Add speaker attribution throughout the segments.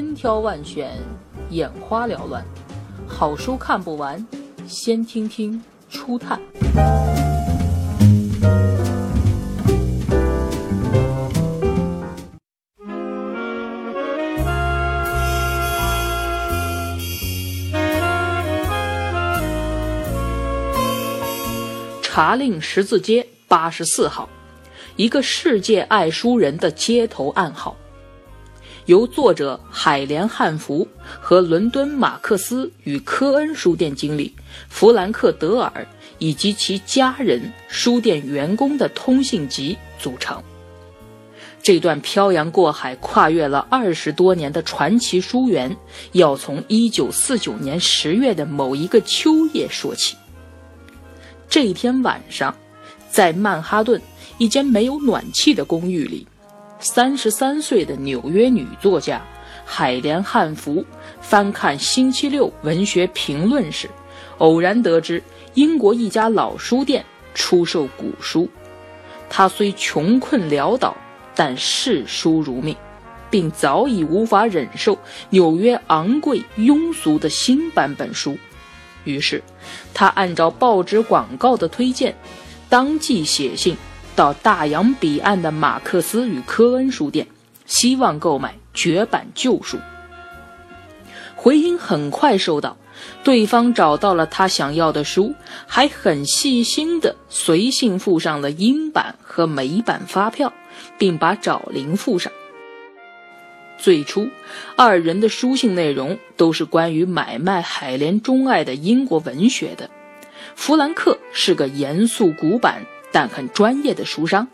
Speaker 1: 千挑万选，眼花缭乱，好书看不完，先听听初探。茶令十字街八十四号，一个世界爱书人的街头暗号。由作者海莲汉服和伦敦马克思与科恩书店经理弗兰克德尔以及其家人、书店员工的通信集组成。这段漂洋过海、跨越了二十多年的传奇书源，要从一九四九年十月的某一个秋夜说起。这一天晚上，在曼哈顿一间没有暖气的公寓里，三十三岁的纽约女作家海莲汉服翻看《星期六文学评论》时，偶然得知英国一家老书店出售古书。她虽穷困潦倒，但视书如命，并早已无法忍受纽约昂贵庸俗的新版本书。于是，他按照报纸广告的推荐，当即写信到大洋彼岸的马克思与科恩书店，希望购买绝版旧书。回音很快收到，对方找到了他想要的书，还很细心的随信附上了英版和美版发票，并把找零附上。最初，二人的书信内容都是关于买卖海莲钟爱的英国文学的。弗兰克是个严肃古板但很专业的书商，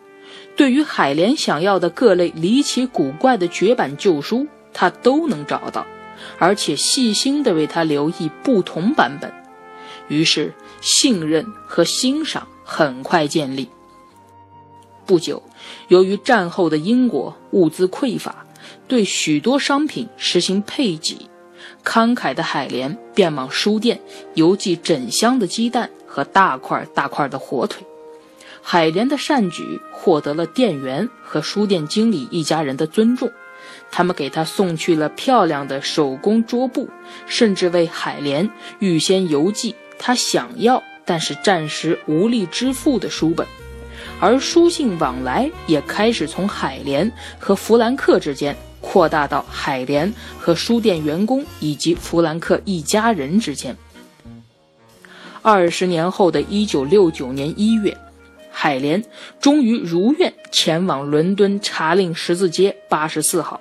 Speaker 1: 对于海莲想要的各类离奇古怪的绝版旧书，他都能找到，而且细心地为他留意不同版本。于是，信任和欣赏很快建立。不久，由于战后的英国物资匮乏。对许多商品实行配给，慷慨的海莲便往书店邮寄整箱的鸡蛋和大块大块的火腿。海莲的善举获得了店员和书店经理一家人的尊重，他们给她送去了漂亮的手工桌布，甚至为海莲预先邮寄他想要但是暂时无力支付的书本。而书信往来也开始从海莲和弗兰克之间。扩大到海莲和书店员工以及弗兰克一家人之间。二十年后的一九六九年一月，海莲终于如愿前往伦敦查令十字街八十四号。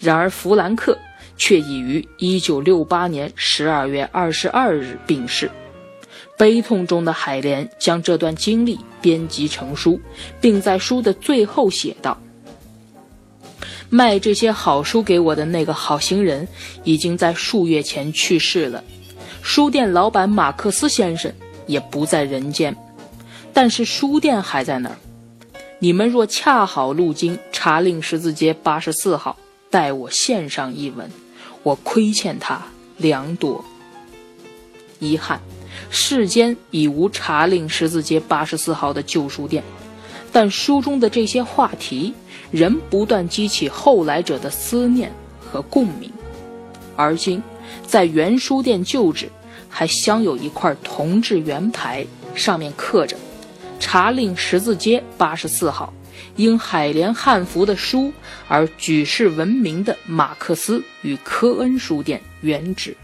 Speaker 1: 然而，弗兰克却已于一九六八年十二月二十二日病逝。悲痛中的海莲将这段经历编辑成书，并在书的最后写道。卖这些好书给我的那个好心人，已经在数月前去世了。书店老板马克思先生也不在人间，但是书店还在那儿。你们若恰好路经查令十字街八十四号，代我献上一吻，我亏欠他两朵。遗憾，世间已无查令十字街八十四号的旧书店。但书中的这些话题仍不断激起后来者的思念和共鸣，而今，在原书店旧址还镶有一块铜制圆牌，上面刻着“查令十字街八十四号，因海连汉服的书而举世闻名的马克思与科恩书店原址”。